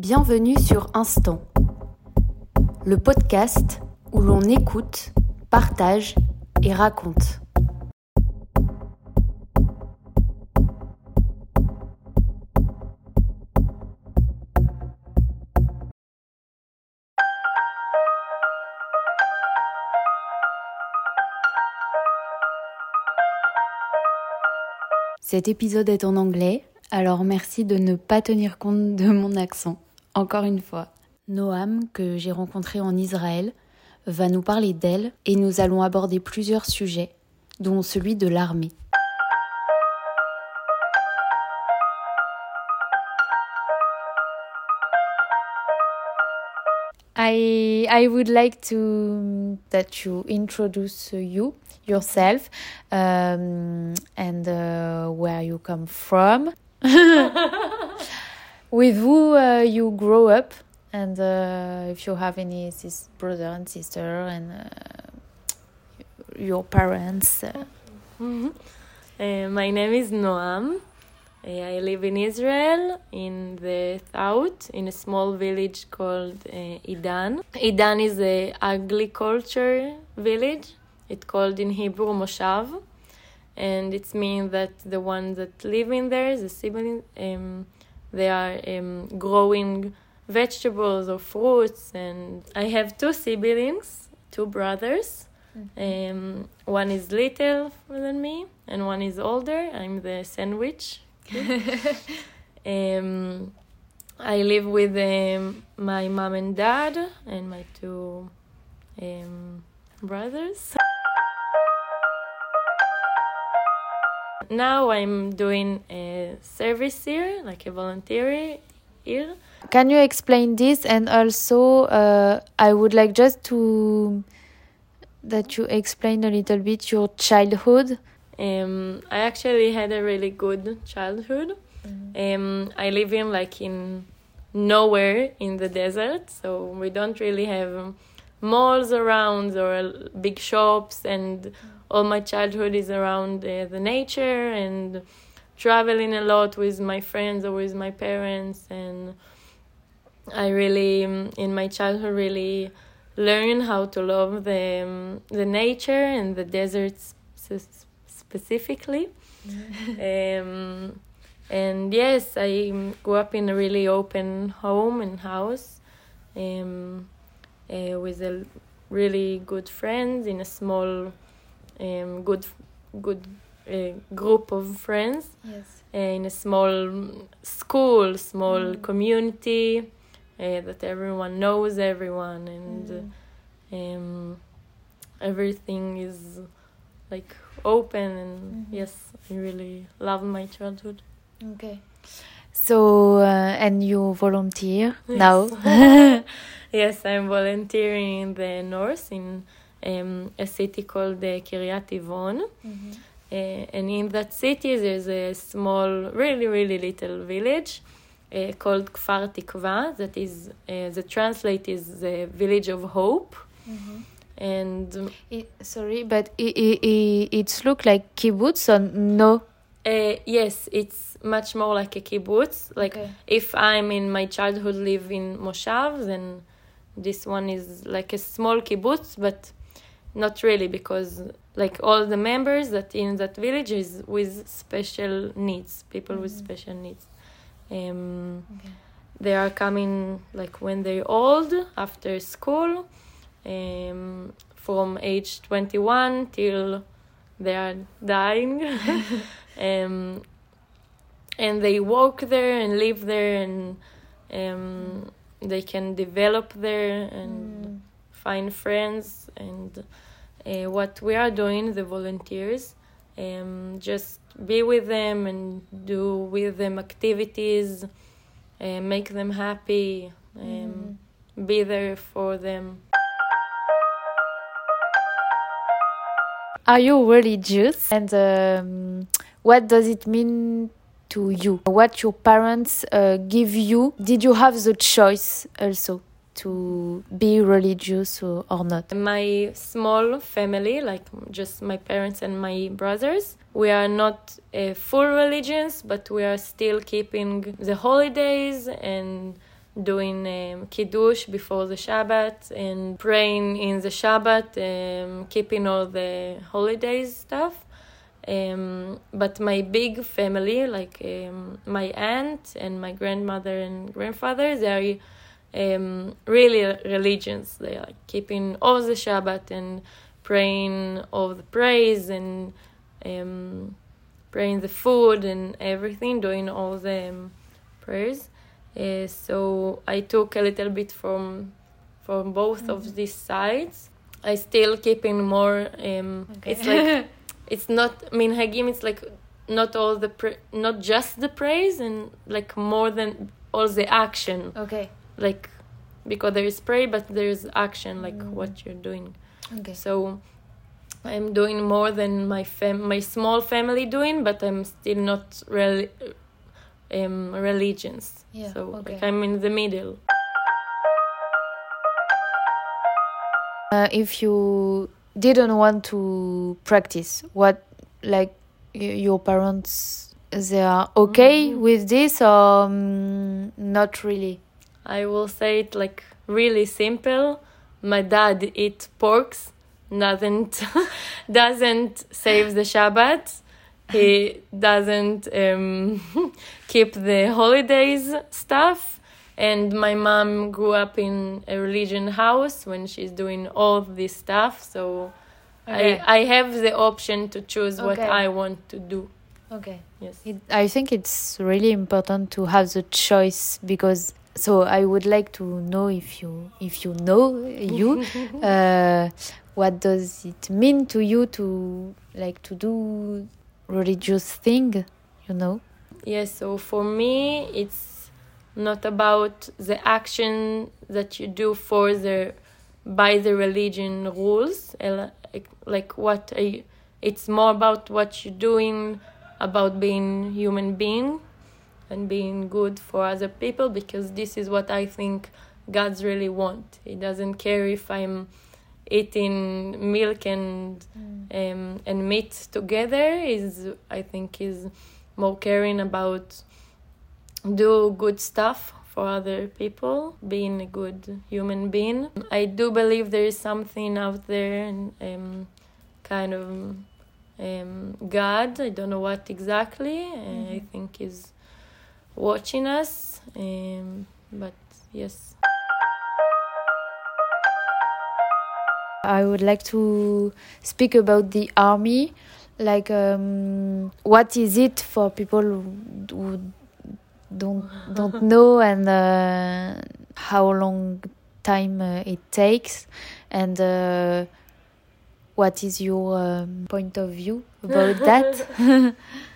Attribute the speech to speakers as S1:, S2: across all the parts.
S1: Bienvenue sur Instant, le podcast où l'on écoute, partage et raconte. Cet épisode est en anglais, alors merci de ne pas tenir compte de mon accent. Encore une fois, Noam, que j'ai rencontré en Israël, va nous parler d'elle et nous allons aborder plusieurs sujets, dont celui de l'armée. I I would like to that you introduce you yourself um, and uh, where you come from, with who uh, you grow up, and uh, if you have any sis brother and sister and uh, your parents. uh.
S2: Mhm. Uh, my name is Noam. Uh, I live in Israel, in the south, in a small village called Idan. Idan is a agriculture village. It's called in Hebrew Moshav, and it means that the ones that live in there, the siblings, um, they are um, growing vegetables or fruits. And I have two siblings, two brothers. Um, one is little than me, and one is older. I'm the sandwich. um, I live with um, my mom and dad and my two um, brothers. Now I'm doing a service here, like a volunteer here.
S1: Can you explain this? And also, uh, I would like just to that you explain a little bit your childhood.
S2: Um, I actually had a really good childhood. Um, I live in like in nowhere in the desert, so we don't really have malls around or big shops, and all my childhood is around uh, the nature and traveling a lot with my friends or with my parents, and I really um, in my childhood really learn how to love the um, the nature and the deserts specifically. um, and yes, I um, grew up in a really open home and house, um, uh, with a really good friends in a small, um, good, good uh, group of friends
S1: Yes.
S2: uh, in a small school, small community uh, that everyone knows everyone, and uh, um, everything is like open. And yes, I really love my childhood.
S1: Okay. So, uh, and you volunteer now?
S2: yes, I'm volunteering in the north in um, a city called uh, Kiryat Tivon. Uh, and in that city, there's a small, really, really little village uh, called Kfar Tikva. That is, uh, the translate is the village of hope. And um,
S1: It, sorry, but it, it, it, it's look like kibbutz or no?
S2: uh, yes, it's much more like a kibbutz. Like
S1: Okay.
S2: if I'm in my childhood live in Moshav, then this one is like a small kibbutz, but not really because like all the members that in that village is with special needs, people with special needs. Um, They are coming like when they're old after school, um, from age 21 till they are dying. um, and they walk there and live there and um, they can develop there and find friends and uh, what we are doing the volunteers um, just be with them and do with them activities uh, make them happy um, be there for them
S1: Are you religious? And um, what does it mean to you? What your parents uh, give you? Did you have the choice also to be religious or, not?
S2: my small family, like just my parents and my brothers, we are not uh, full religions, but we are still keeping the holidays and doing um, kiddush before the Shabbat and praying in the Shabbat, um, keeping all the holidays stuff. Um, but my big family, like um, my aunt and my grandmother and grandfather, they are um, really religions. They are like keeping all the Shabbat and praying all the praise and um, praying the food and everything, doing all the um, prayers. Uh, so I took a little bit from from both mm-hmm. of these sides. I still keeping more. Um, okay. It's like it's not minhagim. It's like not all the pra- not just the praise and like more than all the action.
S1: Okay.
S2: Like because there is prayer, but there is action, like mm. what you're doing.
S1: Okay.
S2: So I'm doing more than my fam my small family doing, but I'm still not really um, religions.
S1: Yeah,
S2: so
S1: okay.
S2: like I'm in the middle.
S1: Uh, if you didn't want to practice, what like your parents they are okay mm-hmm. with this or um, not really?
S2: I will say it like really simple. My dad eats porks doesn't doesn't save the Shabbat. He doesn't um, keep the holidays stuff. And my mom grew up in a religion house when she's doing all this stuff. So okay. I I have the option to choose okay. what I want to do.
S1: Okay.
S2: Yes.
S1: It, I think it's really important to have the choice because so I would like to know if you if you know you uh, what does it mean to you to like to do religious thing you know?
S2: Yes so for me it's not about the action that you do for the by the religion rules like what you, it's more about what you're doing about being human being and being good for other people because this is what i think god's really want he doesn't care if i'm eating milk and mm. um, and meat together is I think is more caring about do good stuff for other people, being a good human being. I do believe there is something out there and um, kind of um, God. I don't know what exactly. Mm-hmm. I think is watching us. Um, but yes.
S1: I would like to speak about the army. Like, um, what is it for people who don't don't know, and uh, how long time uh, it takes, and uh, what is your um, point of view about that?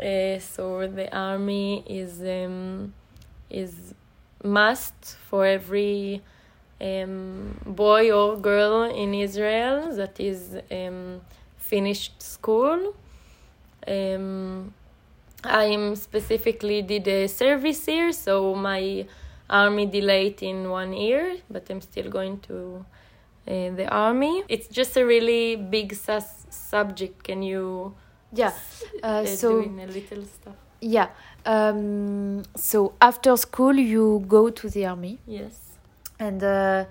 S2: Uh, so the army is um, is must for every um, boy or girl in Israel that is um, finished school. Um, I specifically did a service here, so my army delayed in one year, but I'm still going to uh, the army. It's just a really big sus- subject. Can you?
S1: Yeah.
S2: Uh, so doing a little stuff.
S1: Yeah. Um, so after school, you go to the army.
S2: Yes
S1: and uh,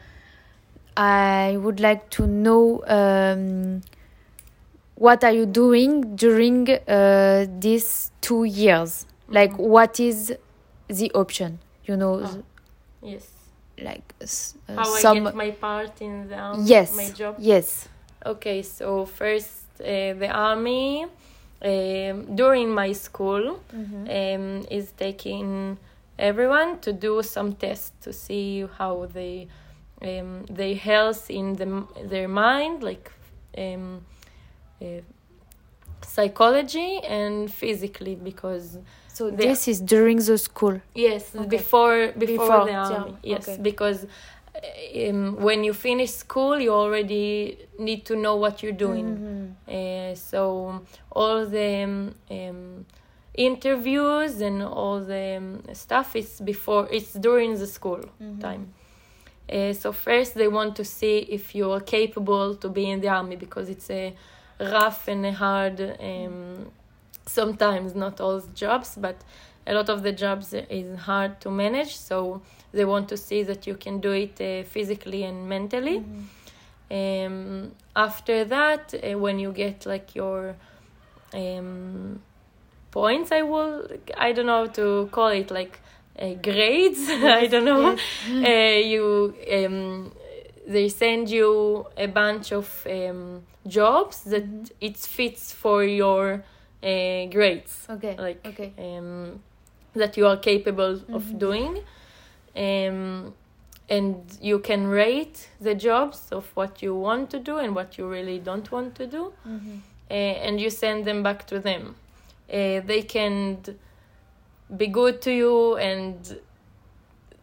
S1: I would like to know um, what are you doing during uh, these two years? Like, what is the option? You know,
S2: oh. yes,
S1: like
S2: uh, how some... I get my part in the army.
S1: Yes,
S2: my job.
S1: Yes.
S2: Okay, so first the army um, during my school mm-hmm. um, is taking everyone to do some tests to see how they um, their health in the, their mind, like um, uh, psychology and physically, because.
S1: So this is during the school.
S2: Yes, okay. before, before, before the army. Yeah. Yes, okay. because um, when you finish school, you already need to know what you're doing. Mm-hmm. Uh, so all the um, um interviews and all the um, stuff is before it's during the school mm-hmm. time uh, so first they want to see if you are capable to be in the army because it's a rough and a hard um, sometimes not all jobs but a lot of the jobs is hard to manage, so they want to see that you can do it uh, physically and mentally. Um, after that, uh, when you get like your um, points, I will, I don't know how to call it, like uh, grades. I don't know. Uh, you um, they send you a bunch of um, jobs that it fits for your uh, grades.
S1: Okay.
S2: Like
S1: okay.
S2: um, that you are capable
S1: Mhm.
S2: of doing. Um, and you can rate the jobs of what you want to do and what you really don't want to do
S1: Mhm.
S2: uh, and you send them back to them. Uh, they can be good to you and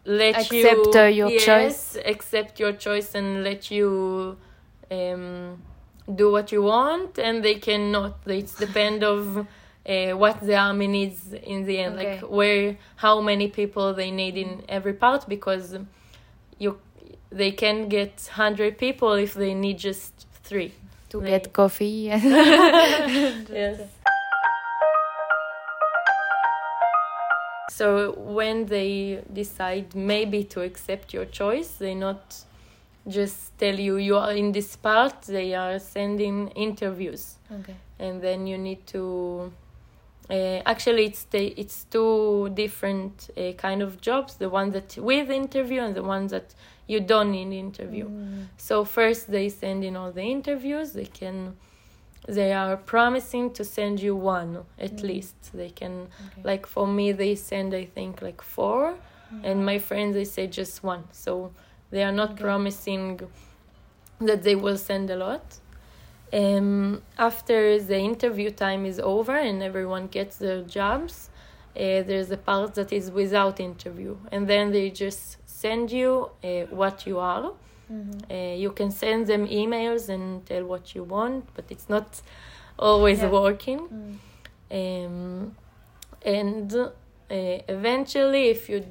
S2: let you
S1: Accept, uh, your
S2: yes,
S1: choice.
S2: accept your choice and let you um, do what you want, and they cannot. It's depend of uh, what the army needs in the end, like where how many people they need in every part, because you they can get hundred people if they need just three.
S1: To
S2: They-
S1: get coffee.
S2: yes. So when they decide maybe to accept your choice, they not just tell you you are in this part. They are sending interviews,
S1: okay.
S2: and then you need to. Uh, actually, it's the, it's two different uh, kind of jobs. The one that with interview and the one that you don't need interview.
S1: Mm.
S2: So first they send in all the interviews. They can, they are promising to send you one at
S1: Mm.
S2: least. They can,
S1: Okay.
S2: like for me, they send I think like four, and my friends they say just one. So they are not
S1: Okay.
S2: promising that they will send a lot. Um, after the interview time is over and everyone gets their jobs, uh, there's a part that is without interview, and then they just send you uh, what you are.
S1: Mhm.
S2: Uh, you can send them emails and tell what you want, but it's not always
S1: Yeah.
S2: working.
S1: Mm.
S2: Um, and uh, eventually, if you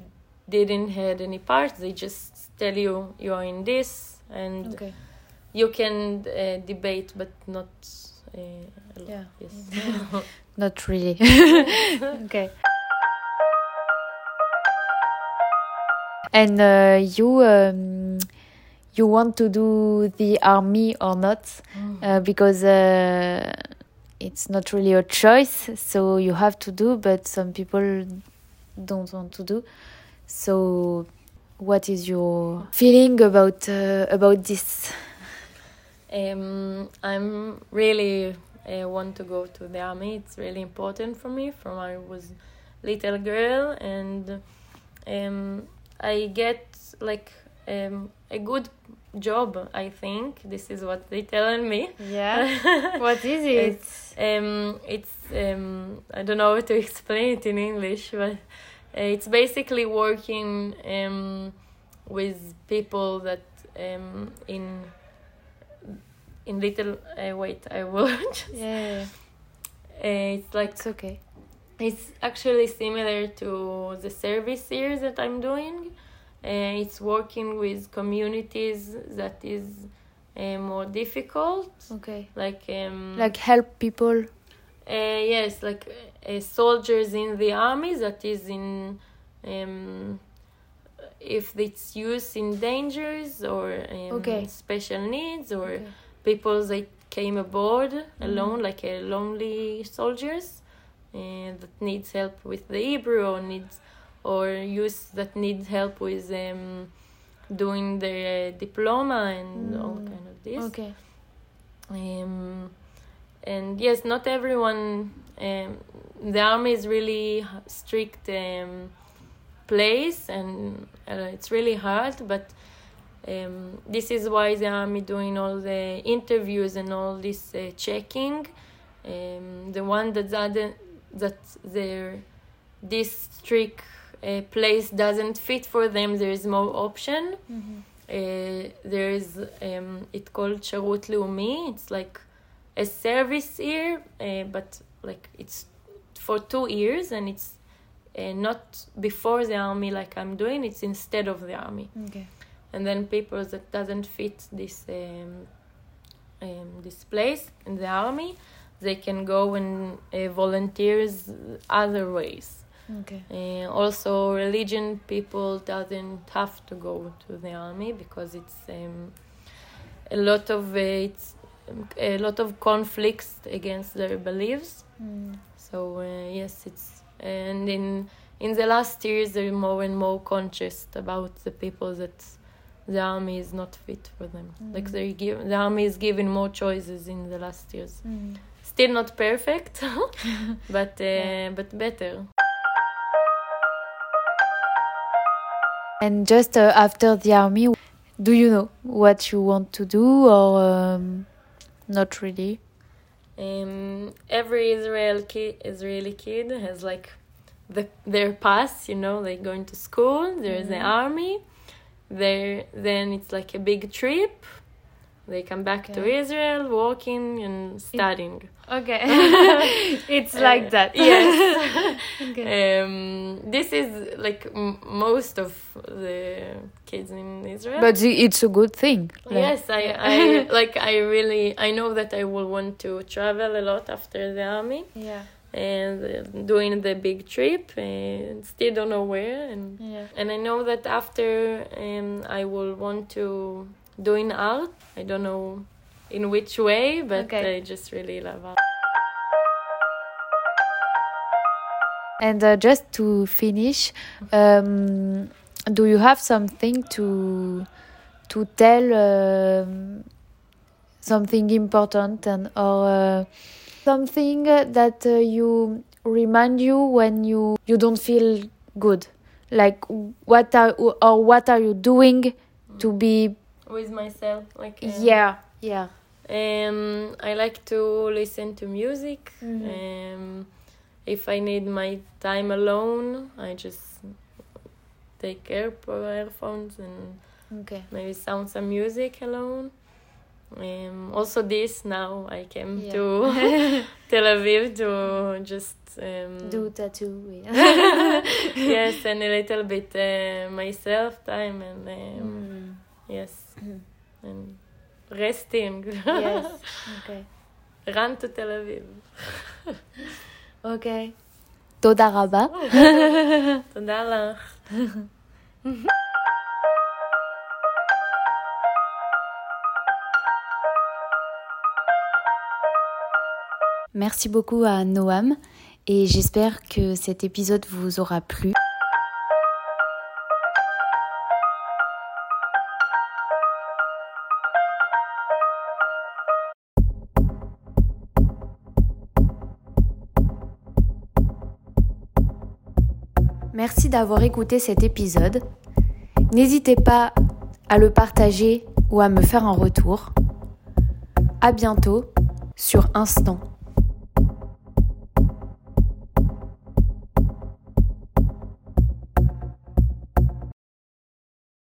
S2: didn't had any parts, they just tell you you are in this, and
S1: Okay.
S2: You can uh, debate, but not. Uh.
S1: Yeah.
S2: Yes.
S1: Not really. okay. And uh, you um, you want to do the army or not? Uh, because uh, it's not really a choice, so you have to do, but some people don't want to do. So, what is your feeling about uh, about this?
S2: Um, I'm really uh, want to go to the army. It's really important for me. From I was little girl, and um, I get like um, a good job. I think this is what they telling me.
S1: Yeah. what is it?
S2: Um, it's um, I don't know how to explain it in English, but uh, it's basically working um, with people that um, in in little. Uh, wait, I will. just,
S1: yeah,
S2: uh, it's like
S1: it's okay.
S2: it's actually similar to the service years that I'm doing. Uh, it's working with communities that is uh, more difficult,
S1: Okay.
S2: like um,
S1: Like help people.
S2: uh, yes, like uh, soldiers in the army that is in um, if it's used in dangers or um,
S1: Okay.
S2: special needs or
S1: Okay.
S2: People that came aboard alone, like uh, lonely soldiers uh, that needs help with the Hebrew or needs or youth that need help with um, doing their uh, diploma and all
S1: Mm.
S2: kind of this.
S1: Okay.
S2: Um, and yes, not everyone. Um, the army is really strict um, place, and uh, it's really hard. But um, this is why the army doing all the interviews and all this uh, checking. Um, the one that that that their this strict uh, place doesn't fit for them, there is more option.
S1: Mhm.
S2: Uh, there is um, it called Sherut Leumi. It's like a service year, uh, but like it's for two years, and it's uh, not before the army like I'm doing. It's instead of the army,
S1: Okay.
S2: And then people that doesn't fit this um, um, this place in the army, they can go and uh, volunteers other ways.
S1: Okay.
S2: Uh, also, religion people doesn't have to go to the army because it's um, a lot of uh, it's a lot of conflicts against their beliefs.
S1: Mm.
S2: So uh, yes, it's and in in the last years they're more and more conscious about the people that the army is not fit for them. Like
S1: Mm.
S2: they give the army is giving more choices in the last years.
S1: Mm.
S2: Still not perfect, but uh,
S1: Yeah.
S2: but better.
S1: And just uh, after the army, do you know what you want to do or um, not really?
S2: Um, every Israel kid, Israeli kid has like the their past, you know, like going to school. There's the
S1: Mhm.
S2: army. There, then it's like a big trip. They come back to Israel, walking and studying.
S1: Okay. it's
S2: Uh,
S1: like that.
S2: yes.
S1: okay.
S2: Um, this is like m- most of the kids in Israel.
S1: But it's a good thing. like-
S2: yes, I, I like. I really, I know that I will want to travel a lot after the army
S1: yeah.
S2: And uh, doing the big trip and still don't know where and
S1: Yeah.
S2: and I know that after um, I will want to doing art. I don't know in which way, but
S1: Okay.
S2: I just really love art.
S1: And uh, just to finish, um, do you have something to to tell um, something important and or uh, something that uh, you remind you when you you don't feel good? Like what are or what are you doing to be?
S2: With myself, like uh,
S1: Yeah, yeah.
S2: Um, I like to listen to music.
S1: Mhm.
S2: Um, if I need my time alone, I just take care air earphones and
S1: Okay.
S2: maybe sound some music alone Um, also, this now I came
S1: Yeah.
S2: to Tel Aviv to just um,
S1: Do tattoo. Yeah.
S2: yes, and a little bit uh, myself time and um,
S1: Mm.
S2: yes,
S1: Mm.
S2: and resting.
S1: yes. Okay.
S2: Run to Tel Aviv.
S1: אוקיי. תודה רבה.
S2: תודה לך.
S1: Merci beaucoup à Noam et j'espère que cet épisode vous aura plu. Merci d'avoir écouté cet épisode. N'hésitez pas à le partager ou à me faire un retour. À bientôt sur Instant.